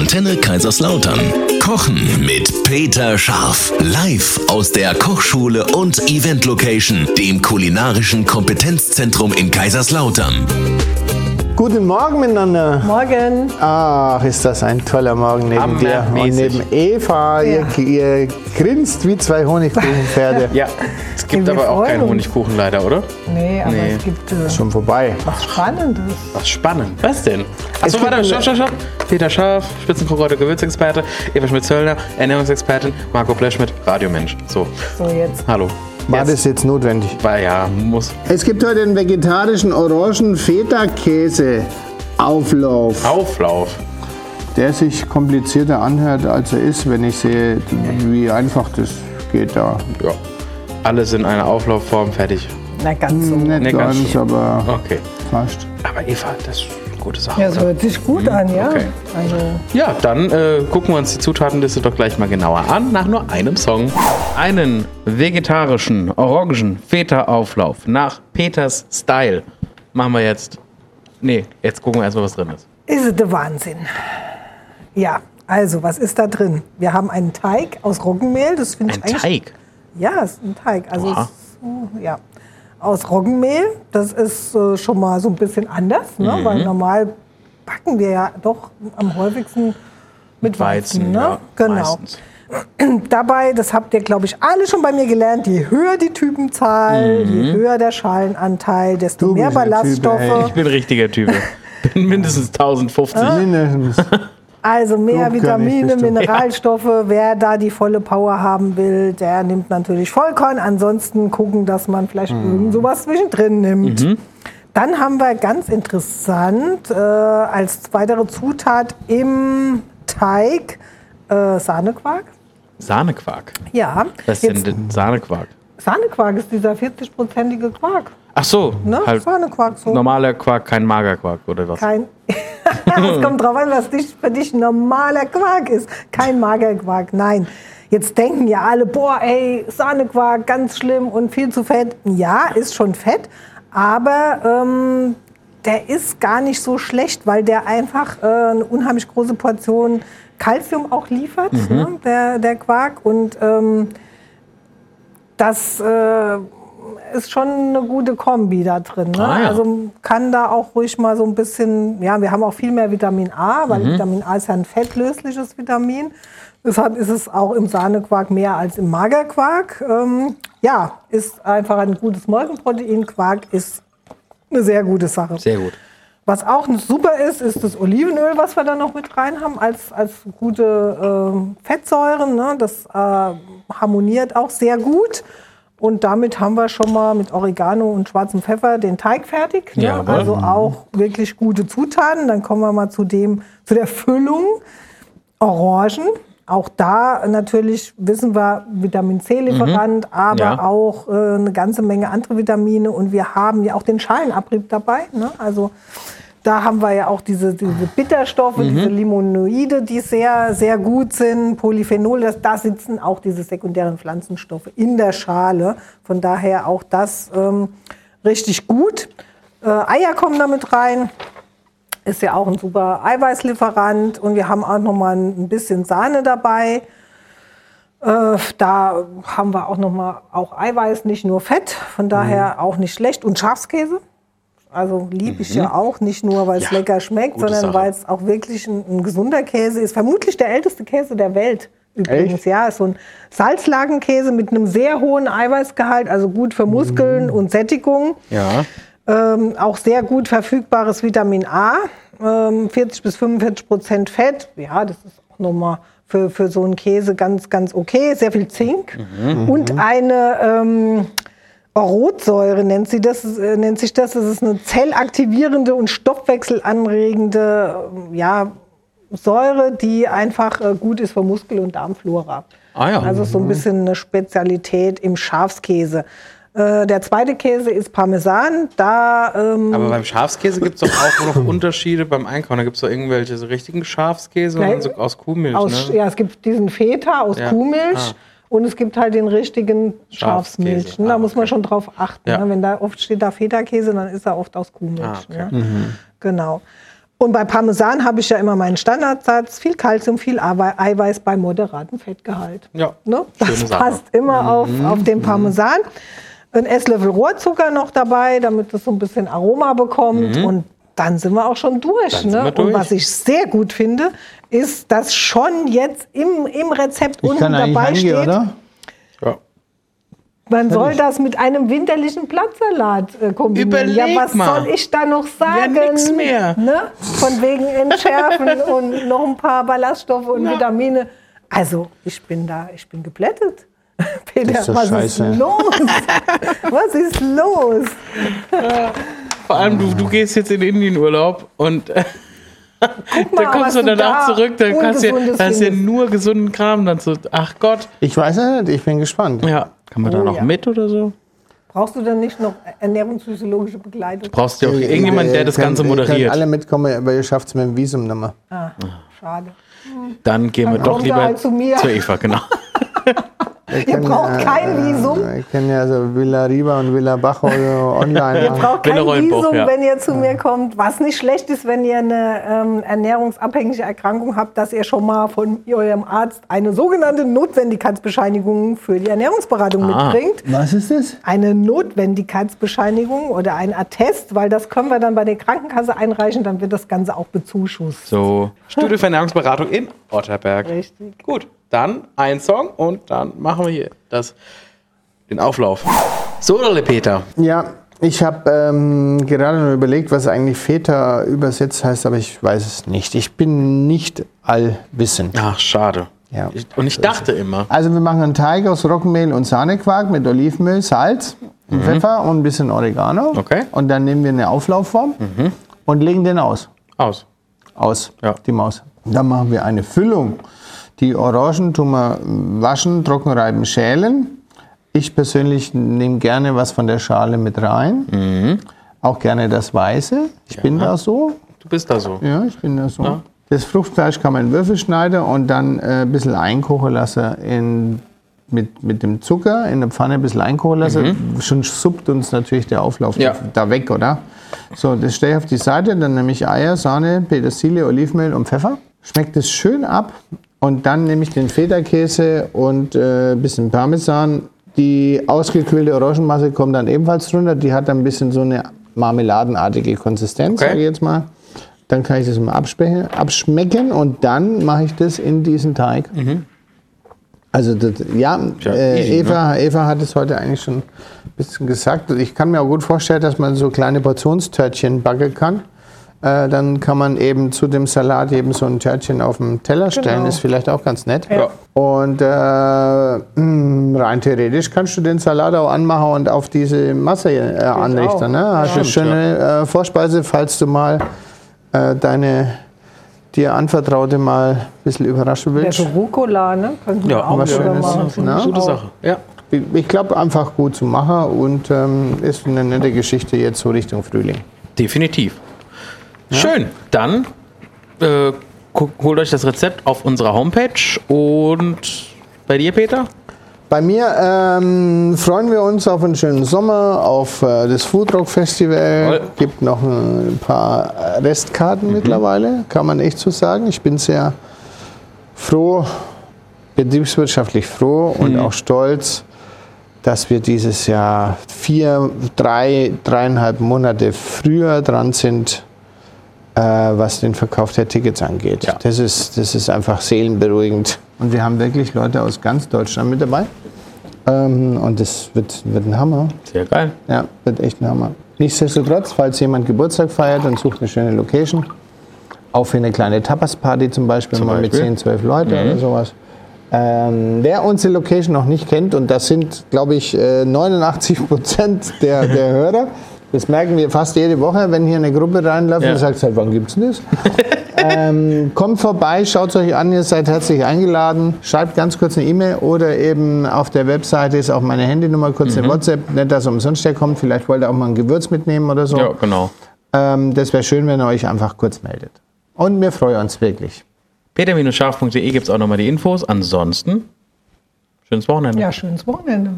Antenne Kaiserslautern. Kochen mit Peter Scharf. Live aus der Kochschule und Event Location, dem kulinarischen Kompetenzzentrum in Kaiserslautern. Guten Morgen miteinander. Morgen. Ach, ist das ein toller Morgen neben dir. Und neben Eva, ihr, ihr grinst wie zwei Honigkuchenpferde. Ja, es gibt aber auch keinen. Honigkuchen leider, oder? Nee, aber Nee. es gibt äh, Schon vorbei. was Spannendes. Was spannend. Was denn? Achso, warte, stopp, stopp, stopp. Peter Scharf, Spitzenkochreiter, Gewürzexperte, Eva Schmidt-Zöllner, Ernährungsexpertin, Marco Blechschmidt, Radiomensch. So, So jetzt. hallo. War Jetzt. das jetzt notwendig? War ja, muss. Es gibt heute einen vegetarischen Orangen-Feta-Käse-Auflauf, Auflauf. der sich komplizierter anhört, als er ist, wenn ich sehe, wie einfach das geht da. Ja. Alles in einer Auflaufform, fertig. Na, ganz so. Nicht Nee, ganz ganz, aber Okay. fast. Aber Eva, das gute Sache. Ja, oder? hört sich gut an, ja. okay. Also, Ja, dann äh, gucken wir uns die Zutatenliste doch gleich mal genauer an, nach nur einem Song. Einen vegetarischen Orangen-Feta-Auflauf nach Peters Style machen wir jetzt. Nee, jetzt gucken wir erstmal, was drin ist. ist es der Wahnsinn. Ja, also, was ist da drin? Wir haben einen Teig aus Roggenmehl. Das finde ich Ein eigentlich. Teig. Ja, es ist ein Teig. Also, ist, ja. Aus Roggenmehl. Das ist äh, schon mal so ein bisschen anders, ne? Mhm. weil normal backen wir ja doch am häufigsten mit Weizen. Weizen, ne? ja, genau. meistens. Dabei, das habt ihr, glaube ich, alle schon bei mir gelernt, je höher die Typenzahl, Mhm. je höher der Schalenanteil, desto Du mehr der Typ, Ballaststoffe. Ich bin richtiger Typ. bin mindestens 1050. Ah. Mindestens. Also mehr Vitamine. Mineralstoffe. Wer da die volle Power haben will, der nimmt natürlich Vollkorn. Ansonsten gucken, dass man vielleicht Mhm. irgend sowas zwischendrin nimmt. Dann haben wir ganz interessant äh, als weitere Zutat im Teig äh, Sahnequark. Sahnequark. Ja, Was ist denn Sahnequark? Sahnequark ist dieser 40-prozentige Quark. Ach so, Ne? halt Sahnequark so. normaler Quark, kein Magerquark oder was? Kein. Es kommt drauf an, was dich, für dich ein normaler Quark ist. Kein Magerquark, nein. Jetzt denken ja alle, boah, ey, Sahnequark, ganz schlimm und viel zu fett. Ja, ist schon fett, aber ähm, der ist gar nicht so schlecht, weil der einfach äh, eine unheimlich große Portion Kalzium auch liefert, Mhm. ne, der, der Quark. Und ähm, das äh, ist schon eine gute Kombi da drin. Ne? Ah, ja. Also kann da auch ruhig mal so ein bisschen, ja, wir haben auch viel mehr Vitamin A, weil Mhm. Vitamin A ist ja ein fettlösliches Vitamin. Deshalb ist es auch im Sahnequark mehr als im Magerquark. Ähm, ja, ist einfach ein gutes Molkenprotein. Quark ist eine sehr gute Sache. Sehr gut. Was auch super ist, ist das Olivenöl, was wir da noch mit rein haben, als, als gute ähm, Fettsäuren. Ne? Das äh, harmoniert auch sehr gut. Und damit haben wir schon mal mit Oregano und schwarzem Pfeffer den Teig fertig. Ne? Jawohl. Also auch wirklich gute Zutaten. Dann kommen wir mal zu, dem, zu der Füllung. Orangen. Auch da natürlich wissen wir Vitamin C-Lieferant, aber Mhm. Ja. auch äh, eine ganze Menge andere Vitamine. Und wir haben ja auch den Schalenabrieb dabei. Ne? Also da haben wir ja auch diese, diese Bitterstoffe, Mhm. diese Limonoide, die sehr, sehr gut sind. Polyphenol, das, da sitzen auch diese sekundären Pflanzenstoffe in der Schale. Von daher auch das ähm, richtig gut. Äh, Eier kommen damit rein. Ist ja auch ein super Eiweißlieferant. Und wir haben auch noch mal ein bisschen Sahne dabei. Äh, da haben wir auch noch mal auch Eiweiß, nicht nur Fett. Von daher Mhm. auch nicht schlecht. Und Schafskäse. Also liebe ich ja auch, nicht nur, weil es Ja, lecker schmeckt, sondern weil es auch wirklich ein, ein gesunder Käse ist. Vermutlich der älteste Käse der Welt. Übrigens, Echt? ja, ist so ein Salzlagenkäse mit einem sehr hohen Eiweißgehalt, also gut für Muskeln Mhm. und Sättigung. Ja. Ähm, auch sehr gut verfügbares Vitamin A, ähm, 40 bis 45 Prozent Fett. Ja, das ist auch nochmal für, für so einen Käse ganz, ganz okay. Sehr viel Zink und eine ähm, Rotsäure nennt, sie das, äh, nennt sich das. Das ist eine zellaktivierende und stoffwechselanregende ähm, ja, Säure, die einfach äh, gut ist für Muskel- und Darmflora. Ah ja. Also so ein bisschen eine Spezialität im Schafskäse. Äh, der zweite Käse ist Parmesan. Da ähm, Aber beim Schafskäse gibt es doch auch noch Unterschiede beim Einkaufen. Da gibt es doch irgendwelche so richtigen Schafskäse Nein. und so aus Kuhmilch. aus, ne? ja, es gibt diesen Feta aus Ja. Kuhmilch. Ah. Und es gibt halt den richtigen. Schafsmilch. ne? Da Ah, muss man okay. schon drauf achten. Ja. Mhm. Ne? Wenn da oft steht da Feta-Käse, dann ist er oft aus Kuhmilch. Ah, okay. ne? Genau. Und bei Parmesan habe ich ja immer meinen Standardsatz, viel Kalzium, viel Eiwe- Eiweiß bei moderatem Fettgehalt. Ja, Ne? schöne Das Sache. passt immer auf, auf den Parmesan. Ein Esslöffel Rohrzucker noch dabei, damit es so ein bisschen Aroma bekommt. Und dann sind wir auch schon durch. Ne? durch. Und was ich sehr gut finde, ist, dass schon jetzt im, im Rezept Ich unten kann eigentlich dabei heimgehen, steht, oder? Ja. man soll das mit einem winterlichen Blattsalat äh, kombinieren. Überleg ja, was mal. soll ich da noch sagen? nix mehr. Ne? Von wegen Entschärfen und noch ein paar Ballaststoffe und Vitamine. Also, ich bin da, ich bin geplättet. Peter, ist was scheiße. ist los? was ist los? Vor allem, du, du gehst jetzt in Indienurlaub und äh, Guck mal, dann kommst was du danach da zurück, dann kannst du ja, da ist ja nur gesunden Kram dann so, ach Gott. Ich weiß ja nicht, ich bin gespannt. Ja, kann man da Oh noch ja. mit oder so? Brauchst du dann nicht noch ernährungsphysiologische Begleitung? Brauchst du auch irgendjemand, der das Ihr Ganze moderiert. alle mitkommen, aber ihr schafft es mit dem Visum nicht mehr. Ah, schade. Dann gehen wir Dann doch kommt er lieber halt zu mir. zu Eva, genau. Ihr braucht kein Visum. Ich kenne ja so Villa Riba und Villa Bajo online. Ihr braucht kein Visum, ja. wenn ihr zu mir kommt. Was nicht schlecht ist, wenn ihr eine ähm, ernährungsabhängige Erkrankung habt, dass ihr schon mal von eurem Arzt eine sogenannte Notwendigkeitsbescheinigung für die Ernährungsberatung Ah. mitbringt. Was ist das? Eine Notwendigkeitsbescheinigung oder ein Attest, weil das können wir dann bei der Krankenkasse einreichen, dann wird das Ganze auch bezuschusst. So, Studio für Ernährungsberatung in Otterberg. Richtig. Gut, dann ein Song und dann machen wir hier das, den Auflauf. So, oder Peter? Ja, ich habe ähm, gerade nur überlegt, was eigentlich Väter übersetzt heißt, aber ich weiß es nicht. Ich bin nicht allwissend. Ach, schade. Ja. Ich, und ich dachte immer, Also wir machen einen Teig aus Roggenmehl und Sahnequark mit Olivenöl, Salz, und Pfeffer und ein bisschen Oregano. Okay. Und dann nehmen wir eine Auflaufform und legen den aus. aus. Aus, Ja. die Maus. Dann machen wir eine Füllung. Die Orangen tun wir waschen, trocken reiben, schälen. Ich persönlich nehme gerne was von der Schale mit rein. Auch gerne das Weiße. Ich bin da so. Du bist da so. Ja, ich bin da so. Das Fruchtfleisch kann man in Würfel schneiden und dann äh, ein bisschen einkochen lassen in, mit, mit dem Zucker in der Pfanne ein bisschen einkochen lassen. Schon suppt uns natürlich der Auflauf Ja. da weg, oder? So, das stelle ich auf die Seite, dann nehme ich Eier, Sahne, Petersilie, Olivenöl und Pfeffer. Schmeckt es schön ab und dann nehme ich den Feta-Käse und äh, ein bisschen Parmesan. Die ausgekühlte Orangenmasse kommt dann ebenfalls drunter. Die hat dann ein bisschen so eine marmeladenartige Konsistenz, Okay. sage ich jetzt mal. Dann kann ich das mal abschmecken und dann mache ich das in diesen Teig. Also das, ja, äh, easy, Eva, Eva hat es heute eigentlich schon ein bisschen gesagt. Ich kann mir auch gut vorstellen, dass man so kleine Portionstörtchen backen kann. Äh, dann kann man eben zu dem Salat eben so ein Törtchen auf dem Teller stellen. Genau. Ist vielleicht auch ganz nett. Ja. Und äh, mh, rein theoretisch kannst du den Salat auch anmachen und auf diese Masse äh, anrichten. Ne? Hast du eine schöne äh, Vorspeise, falls du mal äh, deine dir Anvertraute mal ein bisschen überraschen Der willst. für Rucola, ne? Wir Ja, auch was Schönes, machen. ne? Gute. Sache. Ja. Ich, ich glaube, einfach gut zu machen und ähm, ist eine nette Geschichte jetzt so Richtung Frühling. Definitiv. Schön. Dann äh, holt euch das Rezept auf unserer Homepage und bei dir, Peter? Bei mir ähm, freuen wir uns auf einen schönen Sommer, auf äh, das Foodrock Festival. Toll. Gibt noch ein paar Restkarten mittlerweile, kann man echt so sagen. Ich bin sehr froh, betriebswirtschaftlich froh und auch stolz, dass wir dieses Jahr vier, drei, dreieinhalb Monate früher dran sind, äh, was den Verkauf der Tickets angeht. Ja. Das, ist, das ist einfach seelenberuhigend. Und wir haben wirklich Leute aus ganz Deutschland mit dabei. Ähm, und das wird, wird ein Hammer. Sehr geil. Ja, wird echt ein Hammer. Nichtsdestotrotz, falls jemand Geburtstag feiert und sucht eine schöne Location, auch für eine kleine Tapas-Party zum Beispiel, Zum mal mit Beispiel. 10, 12 Leute oder sowas. Ähm, wer unsere Location noch nicht kennt, und das sind, glaube ich, äh, 89 Prozent der, der Hörer, das merken wir fast jede Woche, wenn hier eine Gruppe reinläuft Ja. und sagt, seit wann gibt's denn das? ähm, kommt vorbei, schaut es euch an, ihr seid herzlich eingeladen. Schreibt ganz kurz eine E-Mail oder eben auf der Webseite ist auch meine Handynummer, kurz Mhm. eine WhatsApp. Nicht, dass umsonst der kommt, vielleicht wollt ihr auch mal ein Gewürz mitnehmen oder so. Ja, genau. Ähm, das wäre schön, wenn ihr euch einfach kurz meldet. Und wir freuen uns wirklich. peter-scharf.de gibt es auch nochmal die Infos. Ansonsten, schönes Wochenende. Ja, schönes Wochenende.